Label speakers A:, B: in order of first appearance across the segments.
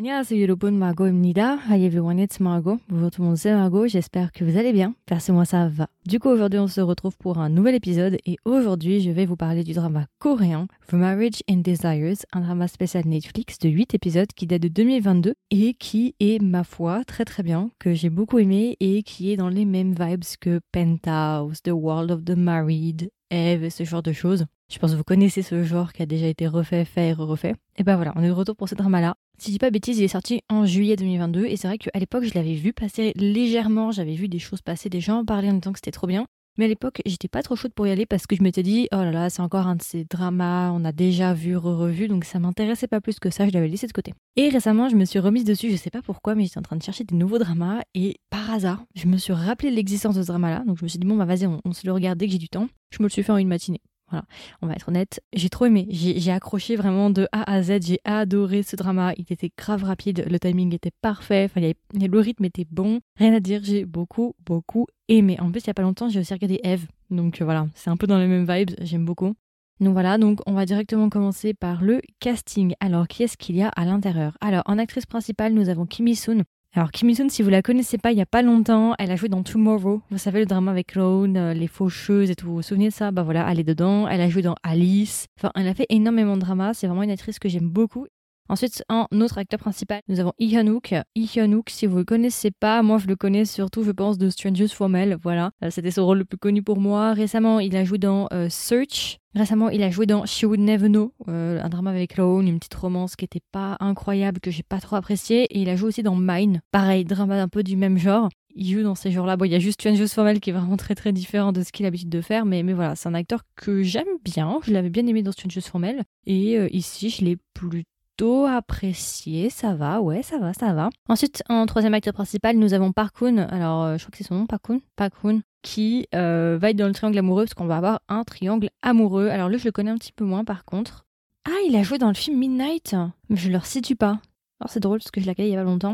A: 안녕하세요 여러분, Margot입니다. Hi everyone, it's Margot. Bonjour tout le monde, c'est Margot. J'espère que vous allez bien. Perso moi ça va. Du coup aujourd'hui on se retrouve pour un nouvel épisode et aujourd'hui je vais vous parler du drama coréen The Marriage and Desires, un drama spécial Netflix de 8 épisodes qui date de 2022 et qui est ma foi très très bien, que j'ai beaucoup aimé et qui est dans les mêmes vibes que Penthouse, The World of the Married, Eve et ce genre de choses. Je pense que vous connaissez ce genre qui a déjà été refait, fait et refait. Et ben voilà, on est de retour pour ce drama-là. Si je dis pas bêtise, il est sorti en juillet 2022 et c'est vrai qu'à l'époque, je l'avais vu passer légèrement, j'avais vu des choses passer, des gens en parler en disant que c'était trop bien. Mais à l'époque, j'étais pas trop chaude pour y aller parce que je m'étais dit, oh là là, c'est encore un de ces dramas, on a déjà vu, re-revu, donc ça m'intéressait pas plus que ça, je l'avais laissé de côté. Et récemment, je me suis remise dessus, je sais pas pourquoi, mais j'étais en train de chercher des nouveaux dramas et par hasard, je me suis rappelé l'existence de ce drama-là, donc je me suis dit, bon, bah vas-y, on, on se le regarde dès que j'ai du temps. Je me le suis fait en une matinée. Voilà, on va être honnête. J'ai trop aimé. J'ai accroché vraiment de A à Z. J'ai adoré ce drama. Il était grave rapide. Le timing était parfait. Enfin, le rythme était bon. Rien à dire. J'ai beaucoup, beaucoup aimé. En plus, il y a pas longtemps, j'ai aussi regardé Eve. Donc euh, voilà, c'est un peu dans les mêmes vibes. J'aime beaucoup. Donc voilà, donc on va directement commencer par le casting. Alors, qui est-ce qu'il y a à l'intérieur? Alors, en actrice principale, nous avons Kim Soon. Alors Kim Soon, si vous la connaissez pas, il y a pas longtemps, elle a joué dans Tomorrow. Vous savez le drama avec Rowan, euh, les faucheuses et tout. Vous vous souvenez de ça? Bah voilà, elle est dedans. Elle a joué dans Alice. Enfin, elle a fait énormément de drama. C'est vraiment une actrice que j'aime beaucoup. Ensuite, en autre acteur principal, nous avons Lee Hyun-wook. Lee Hyun-wook, si vous le connaissez pas, moi je le connais surtout, je pense, de Strangers Formel. Voilà, euh, c'était son rôle le plus connu pour moi. Récemment, il a joué dans euh, Search. Récemment, il a joué dans She Would Never Know, euh, un drama avec Rowan, une petite romance qui était pas incroyable, que j'ai pas trop apprécié. Et il a joué aussi dans Mine, pareil, drama un peu du même genre. Il joue dans ces genres-là. Bon, il y a juste Strangers Formel qui est vraiment très très différent de ce qu'il a l'habitude de faire, mais, mais voilà, c'est un acteur que j'aime bien. Je l'avais bien aimé dans Strangers Formel. Et ici, je l'ai plutôt apprécié, ça va, ouais, ça va, ça va. Ensuite, en troisième acteur principal, nous avons Parkoon, alors euh, je crois que c'est son nom, Parkoon, Parkoon, qui euh, va être dans le triangle amoureux, parce qu'on va avoir un triangle amoureux. Alors lui, je le connais un petit peu moins par contre. Ah, il a joué dans le film Midnight, mais je le resitue pas. Alors c'est drôle parce que je l'ai il y a pas longtemps.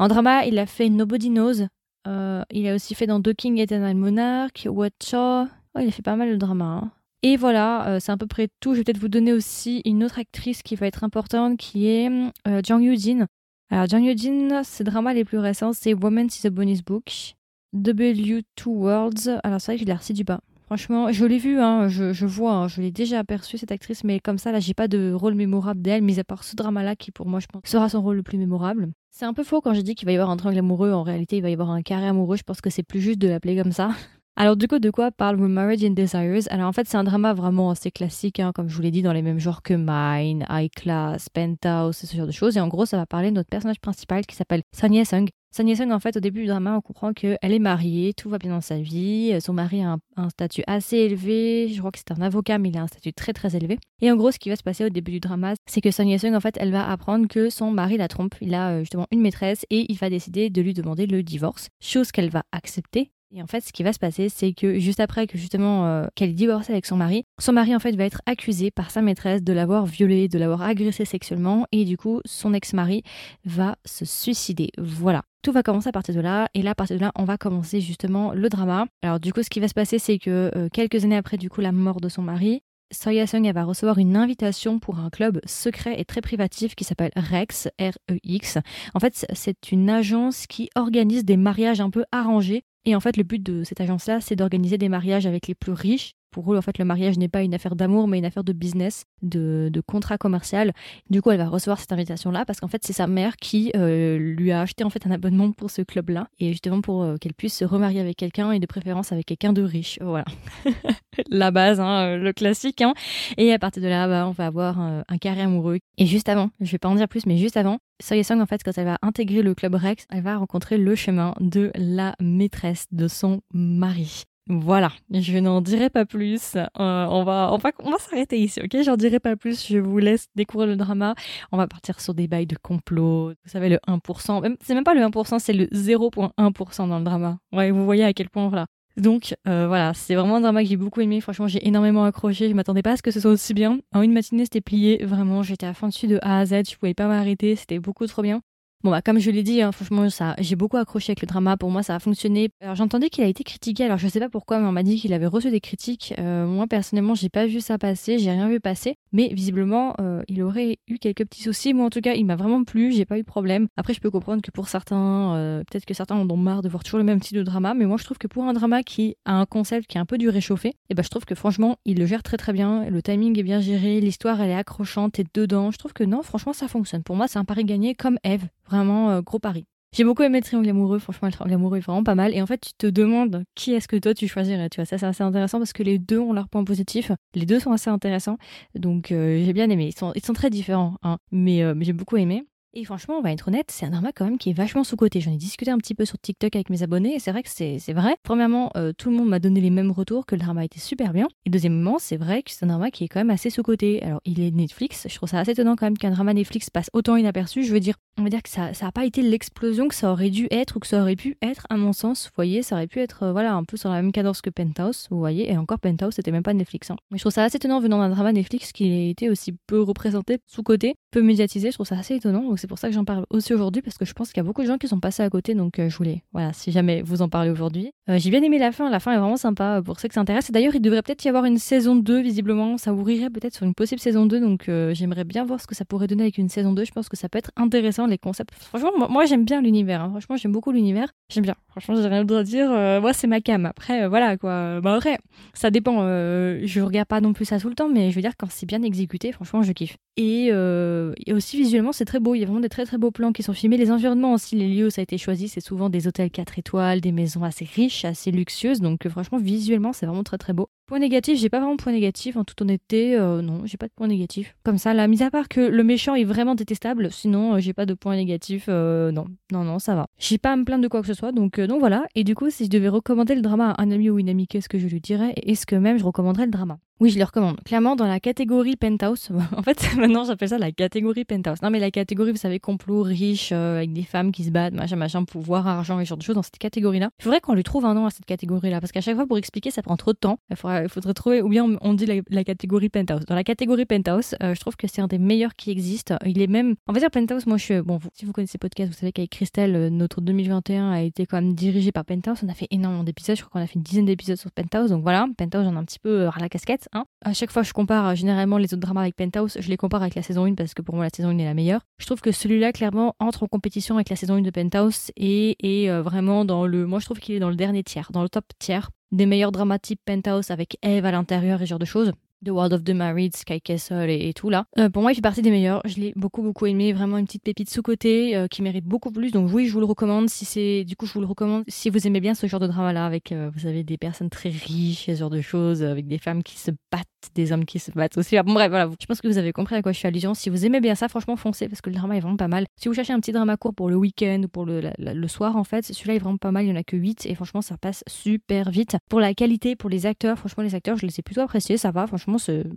A: En drama, il a fait Nobody Knows. Euh, il a aussi fait dans The King Eternal Monarch, Watcha. Oh, il a fait pas mal de drama. Hein. Et voilà, euh, c'est à peu près tout. Je vais peut-être vous donner aussi une autre actrice qui va être importante, qui est euh, Jang Yoo-jin. Alors Jang Yoo-jin, ses dramas les plus récents, c'est Woman is a Bonus Book, W2 Worlds. Alors c'est vrai que je l'ai reçu du bas. Franchement, je l'ai vu, hein, je, vois, hein, je l'ai déjà aperçu cette actrice, mais comme ça, là, j'ai pas de rôle mémorable d'elle, mis à part ce drama-là qui, pour moi, je pense, sera son rôle le plus mémorable. C'est un peu faux quand j'ai dit qu'il va y avoir un triangle amoureux. En réalité, il va y avoir un carré amoureux. Je pense que c'est plus juste de l'appeler comme ça. Alors du coup, de quoi parle Marriage and Desires? Alors en fait, c'est un drama vraiment assez classique, hein, comme je vous l'ai dit, dans les mêmes genres que Mine, High Class, Penthouse, ce genre de choses. Et en gros, ça va parler de notre personnage principal qui s'appelle Sun Ye-sung. Sun Ye-sung, en fait, au début du drama, on comprend qu'elle est mariée, tout va bien dans sa vie, son mari a un, statut assez élevé, je crois que c'est un avocat, mais il a un statut très très élevé. Et en gros, ce qui va se passer au début du drama, c'est que Sun Ye-sung, en fait, elle va apprendre que son mari la trompe. Il a euh, justement une maîtresse et il va décider de lui demander le divorce, chose qu'elle va accepter et en fait, ce qui va se passer, c'est que juste après que justement euh, qu'elle est divorcée avec son mari, son mari en fait va être accusé par sa maîtresse de l'avoir violée, de l'avoir agressée sexuellement, et du coup, son ex-mari va se suicider. Voilà. Tout va commencer à partir de là, et là, à partir de là, on va commencer justement le drama. Alors du coup, ce qui va se passer, c'est que euh, quelques années après du coup la mort de son mari, Soya Sung va recevoir une invitation pour un club secret et très privatif qui s'appelle Rex, R-E-X. En fait, c'est une agence qui organise des mariages un peu arrangés et en fait, le but de cette agence-là, c'est d'organiser des mariages avec les plus riches. Pour eux, en fait, le mariage n'est pas une affaire d'amour, mais une affaire de business, de, contrat commercial. Du coup, elle va recevoir cette invitation-là parce qu'en fait, c'est sa mère qui euh, lui a acheté en fait un abonnement pour ce club-là, et justement pour euh, qu'elle puisse se remarier avec quelqu'un et de préférence avec quelqu'un de riche. Voilà, la base, hein, euh, le classique. Hein. Et à partir de là, bah, on va avoir un carré amoureux. Et juste avant, je vais pas en dire plus, mais juste avant, Soye Song, en fait, quand elle va intégrer le club Rex, elle va rencontrer le chemin de la maîtresse de son mari. Voilà, je n'en dirai pas plus. Euh, on va, on va, s'arrêter ici, ok? J'en dirai pas plus. Je vous laisse découvrir le drama. On va partir sur des bails de complot. Vous savez, le 1%. C'est même pas le 1%, c'est le 0.1% dans le drama. Ouais, vous voyez à quel point, voilà. Donc euh, voilà, c'est vraiment un drama que j'ai beaucoup aimé. Franchement, j'ai énormément accroché. Je m'attendais pas à ce que ce soit aussi bien. En une matinée, c'était plié. Vraiment, j'étais à fond dessus de A à Z. Je pouvais pas m'arrêter. C'était beaucoup trop bien. Bon bah comme je l'ai dit, hein, franchement ça, j'ai beaucoup accroché avec le drama. Pour moi ça a fonctionné. Alors j'entendais qu'il a été critiqué. Alors je sais pas pourquoi, mais on m'a dit qu'il avait reçu des critiques. Euh, moi personnellement j'ai pas vu ça passer, j'ai rien vu passer. Mais visiblement euh, il aurait eu quelques petits soucis. Moi en tout cas il m'a vraiment plu, j'ai pas eu de problème. Après je peux comprendre que pour certains, euh, peut-être que certains en ont marre de voir toujours le même type de drama. Mais moi je trouve que pour un drama qui a un concept qui est un peu du réchauffé, et eh ben je trouve que franchement il le gère très très bien. Le timing est bien géré, l'histoire elle est accrochante, t'es dedans. Je trouve que non franchement ça fonctionne. Pour moi c'est un pari gagné comme Eve. Vraiment euh, gros pari. J'ai beaucoup aimé Triangle amoureux, franchement, le Triangle amoureux est vraiment pas mal. Et en fait, tu te demandes qui est-ce que toi tu choisirais, tu vois. Ça, c'est assez intéressant parce que les deux ont leurs points positifs. Les deux sont assez intéressants. Donc, euh, j'ai bien aimé. Ils sont, ils sont très différents, hein. mais, euh, mais j'ai beaucoup aimé. Et franchement, on va être honnête, c'est un drama quand même qui est vachement sous-côté. J'en ai discuté un petit peu sur TikTok avec mes abonnés et c'est vrai que c'est vrai. Premièrement, euh, tout le monde m'a donné les mêmes retours que le drama était super bien. Et deuxièmement, c'est vrai que c'est un drama qui est quand même assez sous-côté. Alors, il est Netflix. Je trouve ça assez étonnant quand même qu'un drama Netflix passe autant inaperçu. Je veux dire, on va dire que ça n'a pas été l'explosion que ça aurait dû être ou que ça aurait pu être, à mon sens. Vous voyez, ça aurait pu être euh, voilà un peu sur la même cadence que Penthouse, vous voyez. Et encore, Penthouse, c'était même pas Netflix. Hein. Mais je trouve ça assez étonnant venant d'un drama Netflix qui a été aussi peu représenté, sous-côté, peu médiatisé. Je trouve ça assez étonnant. C'est pour ça que j'en parle aussi aujourd'hui parce que je pense qu'il y a beaucoup de gens qui sont passés à côté. Donc, euh, je voulais, voilà, si jamais vous en parlez aujourd'hui. Euh, j'ai bien aimé la fin. La fin est vraiment sympa pour ceux que ça intéresse. Et d'ailleurs, il devrait peut-être y avoir une saison 2, visiblement. Ça ouvrirait peut-être sur une possible saison 2. Donc, j'aimerais bien voir ce que ça pourrait donner avec une saison 2. Je pense que ça peut être intéressant, les concepts. Franchement, moi, j'aime bien l'univers. Hein. Franchement, j'aime beaucoup l'univers. J'aime bien. Franchement, j'ai rien à dire. Euh, moi, c'est ma cam. Après, euh, voilà quoi. Bah, après, ça dépend. Euh, je regarde pas non plus ça tout le temps, mais je veux dire, quand c'est bien exécuté, franchement, je kiffe. Et, et, aussi, visuellement, c'est très beau. Il y a vraiment des très très beaux plans qui sont filmés. Les environnements aussi, les lieux où ça a été choisi, c'est souvent des hôtels 4 étoiles, des maisons assez riches, assez luxueuses. Donc, franchement, visuellement, c'est vraiment très très beau. Point négatif, j'ai pas vraiment point négatif, en toute honnêteté, non, j'ai pas de point négatif. Comme ça, là, mis à part que le méchant est vraiment détestable, sinon, j'ai pas de point négatif, non, non, non, ça va. J'ai pas à me plaindre de quoi que ce soit, donc donc voilà, et du coup, si je devais recommander le drama à un ami ou une amie, qu'est-ce que je lui dirais? Est-ce que même je recommanderais le drama? Oui, je le recommande. Clairement, dans la catégorie penthouse, en fait, maintenant j'appelle ça la catégorie penthouse. Non, mais la catégorie, vous savez, complot, riche, euh, avec des femmes qui se battent, machin, machin, pouvoir, argent et ce genre de choses, dans cette catégorie-là. Il faudrait qu'on lui trouve un nom à cette catégorie-là, parce qu'à chaque fois, pour expliquer, ça prend trop de temps. Il faudrait, il faudrait trouver, ou bien on, dit la, catégorie penthouse. Dans la catégorie penthouse, euh, je trouve que c'est un des meilleurs qui existent. Il est même, on va dire penthouse, moi je suis, bon, si vous connaissez podcast, vous savez qu'avec Christelle, euh, notre 2021 a été quand même dirigé par penthouse. On a fait énormément d'épisodes, je crois qu'on a fait une dizaine d'épisodes sur penthouse, donc voilà, penthouse, j'en ai un petit peu à la casquette, hein. À chaque fois, je compare euh, généralement les autres dramas avec Penthouse, je les compare avec la saison 1 parce que pour moi la saison 1 est la meilleure. Je trouve que celui-là clairement entre en compétition avec la saison 1 de Penthouse et est euh, vraiment dans le. Moi je trouve qu'il est dans le dernier tiers, dans le top tiers des meilleurs dramas type Penthouse avec Eve à l'intérieur et ce genre de choses. The World of the Married, Sky Castle et, tout là. Euh, pour moi, il fait partie des meilleurs. Je l'ai beaucoup beaucoup aimé. Vraiment une petite pépite sous côté euh, qui mérite beaucoup plus. Donc oui, je vous le recommande. Si c'est, du coup, je vous le recommande si vous aimez bien ce genre de drama là, avec euh, vous avez des personnes très riches, ce genre de choses, avec des femmes qui se battent, des hommes qui se battent aussi. bon bref, voilà. Je pense que vous avez compris à quoi je suis allusion. Si vous aimez bien ça, franchement, foncez parce que le drama est vraiment pas mal. Si vous cherchez un petit drama court pour le week-end ou pour le, le soir, en fait, celui-là est vraiment pas mal. Il y en a que 8 et franchement, ça passe super vite. Pour la qualité, pour les acteurs, franchement, les acteurs, je les ai plutôt appréciés. Ça va. Franchement,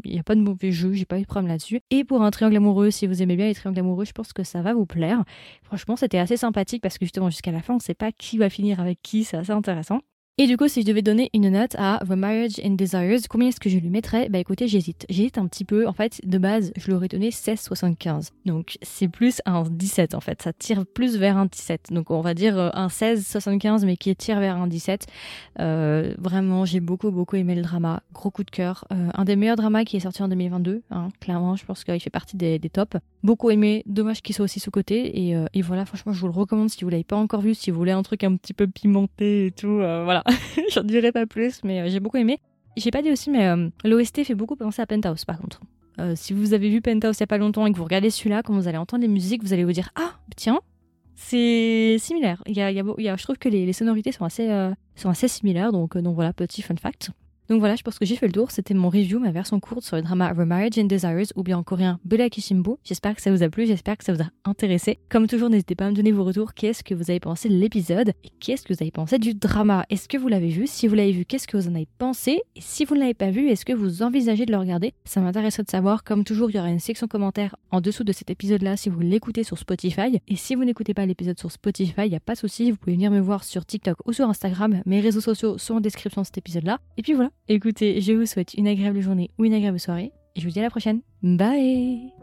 A: il y a pas de mauvais jeu, j'ai pas eu de problème là-dessus. Et pour un triangle amoureux, si vous aimez bien les triangles amoureux, je pense que ça va vous plaire. Franchement, c'était assez sympathique parce que justement jusqu'à la fin, on sait pas qui va finir avec qui, c'est assez intéressant. Et du coup, si je devais donner une note à The Marriage in Desires, combien est-ce que je lui mettrais? Bah écoutez, j'hésite. J'hésite un petit peu. En fait, de base, je l'aurais donné 16,75. Donc c'est plus un 17 en fait. Ça tire plus vers un 17. Donc on va dire euh, un 16,75 mais qui tire vers un 17. Euh, vraiment, j'ai beaucoup beaucoup aimé le drama. Gros coup de cœur. Euh, un des meilleurs dramas qui est sorti en 2022. Hein, clairement, je pense qu'il fait partie des, des tops. Beaucoup aimé. Dommage qu'il soit aussi sous-côté. Et, et, voilà, franchement, je vous le recommande si vous l'avez pas encore vu, si vous voulez un truc un petit peu pimenté et tout. voilà. J'en dirai pas plus, mais euh, j'ai beaucoup aimé. J'ai pas dit aussi, mais euh, l'OST fait beaucoup penser à Penthouse par contre. Euh, si vous avez vu Penthouse il y a pas longtemps et que vous regardez celui-là, quand vous allez entendre les musiques, vous allez vous dire Ah, tiens, c'est similaire. Il y a, il y a, je trouve que les, sonorités sont assez, sont assez similaires, donc, donc voilà, petit fun fact. Donc voilà, je pense que j'ai fait le tour. C'était mon review, ma version courte sur le drama Remarriage and Desires ou bien en coréen Bela Kishimbo. J'espère que ça vous a plu, j'espère que ça vous a intéressé. Comme toujours, n'hésitez pas à me donner vos retours. Qu'est-ce que vous avez pensé de l'épisode et qu'est-ce que vous avez pensé du drama? Est-ce que vous l'avez vu? Si vous l'avez vu, qu'est-ce que vous en avez pensé? Et si vous ne l'avez pas vu, est-ce que vous envisagez de le regarder? Ça m'intéresserait de savoir. Comme toujours, il y aura une section commentaire en dessous de cet épisode-là si vous l'écoutez sur Spotify. Et si vous n'écoutez pas l'épisode sur Spotify, il n'y a pas de souci, vous pouvez venir me voir sur TikTok ou sur Instagram. Mes réseaux sociaux sont en description de cet épisode-là. Et puis voilà, écoutez, je vous souhaite une agréable journée ou une agréable soirée et je vous dis à la prochaine. Bye